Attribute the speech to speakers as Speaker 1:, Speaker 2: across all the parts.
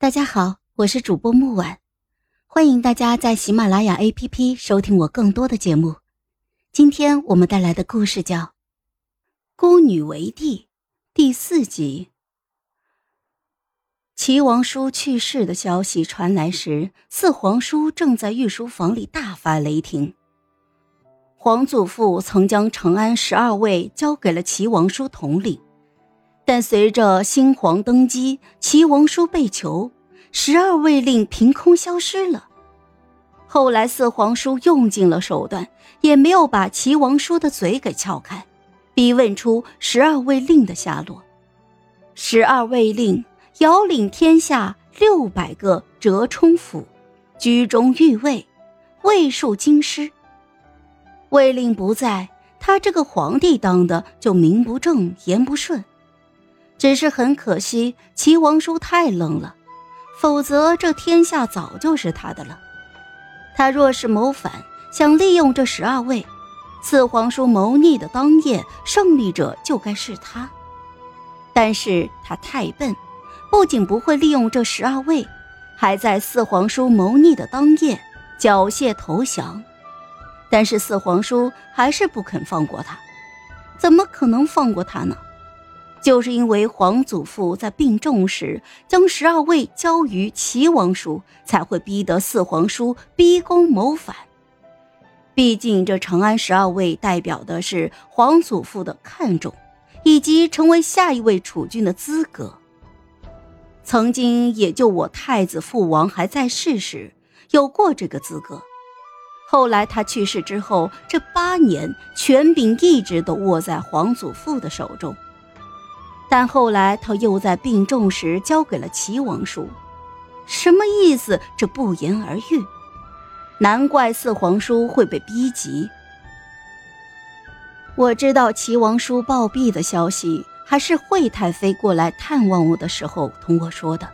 Speaker 1: 大家好，我是主播木婉，欢迎大家在喜马拉雅 APP 收听我更多的节目。今天我们带来的故事叫《孤女为帝》第四集。齐王叔去世的消息传来时，四皇叔正在御书房里大发雷霆。皇祖父曾将长安十二卫交给了齐王叔统领。但随着新皇登基，齐王叔被囚，十二卫令凭空消失了。后来四皇叔用尽了手段，也没有把齐王叔的嘴给撬开，逼问出十二卫令的下落。十二卫令遥领天下六百个折冲府，居中御卫，卫戍京师。卫令不在，他这个皇帝当的就名不正言不顺。只是很可惜，齐王叔太愣了，否则这天下早就是他的了。他若是谋反，想利用这十二位，四皇叔谋逆的当夜，胜利者就该是他。但是他太笨，不仅不会利用这十二位，还在四皇叔谋逆的当夜缴械投降。但是四皇叔还是不肯放过他，怎么可能放过他呢？就是因为皇祖父在病重时将十二位交于齐王叔，才会逼得四皇叔逼宫谋反。毕竟这长安十二位代表的是皇祖父的看重，以及成为下一位储君的资格。曾经也就我太子父王还在世时有过这个资格，后来他去世之后，这八年权柄一直都握在皇祖父的手中。但后来他又在病重时交给了齐王叔，什么意思？这不言而喻。难怪四皇叔会被逼急。我知道齐王叔暴毙的消息，还是惠太妃过来探望我的时候同我说的。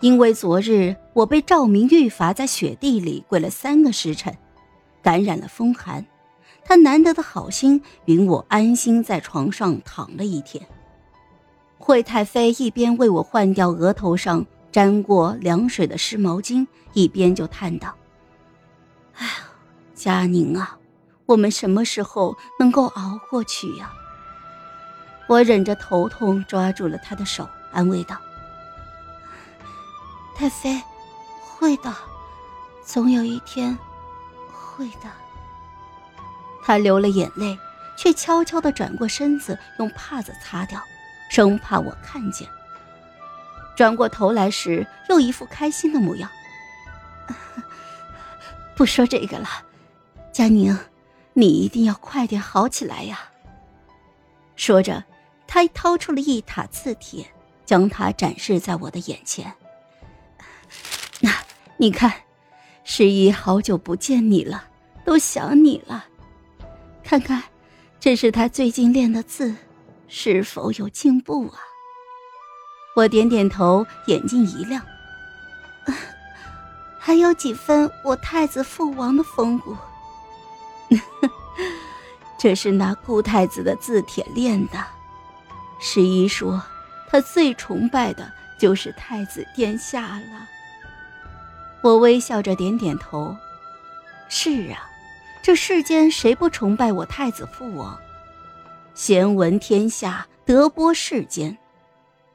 Speaker 1: 因为昨日我被赵明玉罚在雪地里跪了三个时辰，感染了风寒，他难得的好心允我安心在床上躺了一天。惠太妃一边为我换掉额头上沾过凉水的湿毛巾，一边就叹道：“哎呀，佳宁啊，我们什么时候能够熬过去呀？”我忍着头痛，抓住了她的手，安慰道：“太妃，会的，总有一天，会的。”她流了眼泪，却悄悄地转过身子，用帕子擦掉。生怕我看见，转过头来时又一副开心的模样。不说这个了，佳宁，你一定要快点好起来呀。说着，他掏出了一沓字帖，将它展示在我的眼前。那你看，十一好久不见你了，都想你了。看看，这是他最近练的字。是否有进步啊？我点点头，眼睛一亮，还有几分我太子父王的风骨。这是拿顾太子的字帖练的。十一说，他最崇拜的就是太子殿下了。我微笑着点点头。是啊，这世间谁不崇拜我太子父王？贤闻天下，德播世间。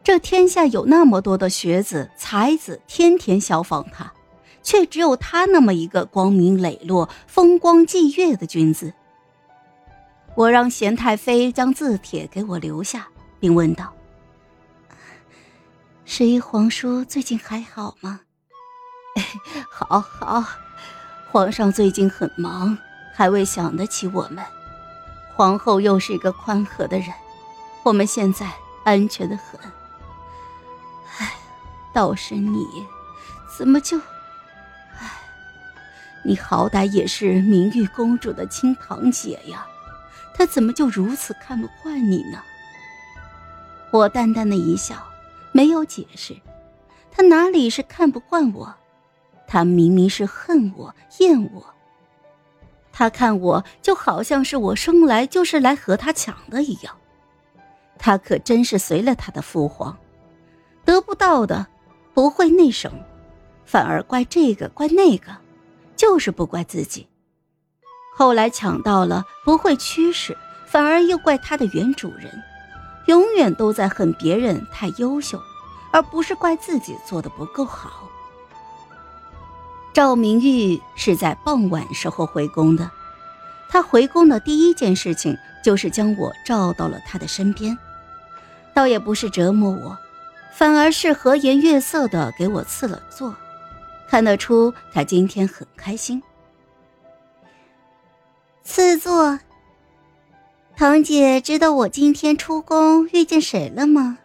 Speaker 1: 这天下有那么多的学子才子，天天效仿他，却只有他那么一个光明磊落、风光霁月的君子。我让贤太妃将字帖给我留下，并问道：“十一皇叔最近还好吗？”“ 好好，皇上最近很忙，还未想得起我们。”皇后又是一个宽和的人，我们现在安全的很。唉，倒是你，怎么就……唉，你好歹也是明玉公主的亲堂姐呀，她怎么就如此看不惯你呢？我淡淡的一笑，没有解释。她哪里是看不惯我，她明明是恨我、厌我。他看我就好像是我生来就是来和他抢的一样，他可真是随了他的父皇，得不到的，不会内省，反而怪这个怪那个，就是不怪自己。后来抢到了，不会驱使，反而又怪他的原主人，永远都在恨别人太优秀，而不是怪自己做的不够好。赵明玉是在傍晚时候回宫的，他回宫的第一件事情就是将我召到了他的身边，倒也不是折磨我，反而是和颜悦色的给我赐了座，看得出他今天很开心。
Speaker 2: 赐座。堂姐知道我今天出宫遇见谁了吗？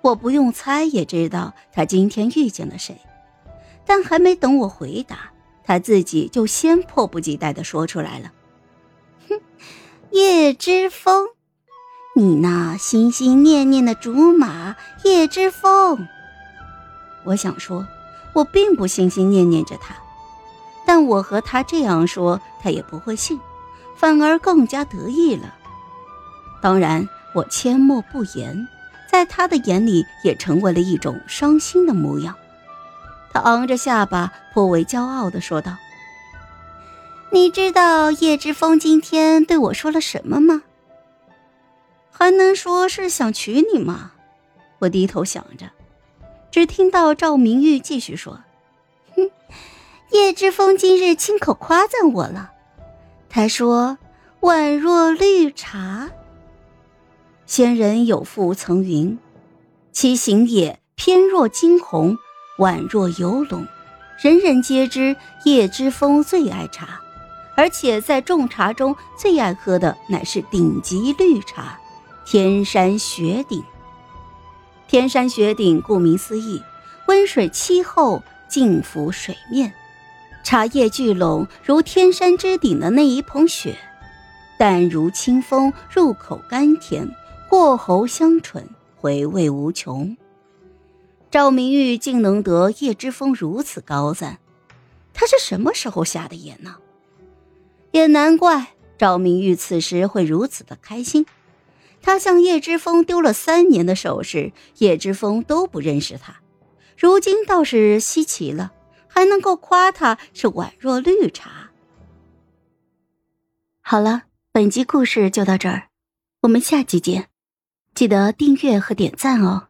Speaker 1: 我不用猜也知道他今天遇见了谁。但还没等我回答，他自己就先迫不及待的说出来了：“
Speaker 2: 哼，叶之风，你那心心念念的竹马叶之风。”
Speaker 1: 我想说，我并不心心念念着他，但我和他这样说，他也不会信，反而更加得意了。当然，我缄默不言，在他的眼里也成为了一种伤心的模样。他昂着下巴，颇为骄傲的说道：“
Speaker 2: 你知道叶之风今天对我说了什么吗？
Speaker 1: 还能说是想娶你吗？”我低头想着，只听到赵明玉继续说：“
Speaker 2: 哼，叶之风今日亲口夸赞我了，他说宛若绿茶。
Speaker 1: 仙人有赋曾云：‘其形也偏若惊鸿。’”宛若游龙，人人皆知叶之风最爱茶，而且在众茶中最爱喝的乃是顶级绿茶——天山雪顶。天山雪顶顾名思义，温水沏后静浮水面，茶叶聚拢如天山之顶的那一捧雪，淡如清风，入口甘甜，过喉香醇，回味无穷。赵明玉竟能得叶之风如此高赞，他是什么时候下的眼呢？也难怪赵明玉此时会如此的开心。他向叶之风丢了三年的首饰，叶之风都不认识他，如今倒是稀奇了，还能够夸他是宛若绿茶。好了，本集故事就到这儿，我们下集见，记得订阅和点赞哦。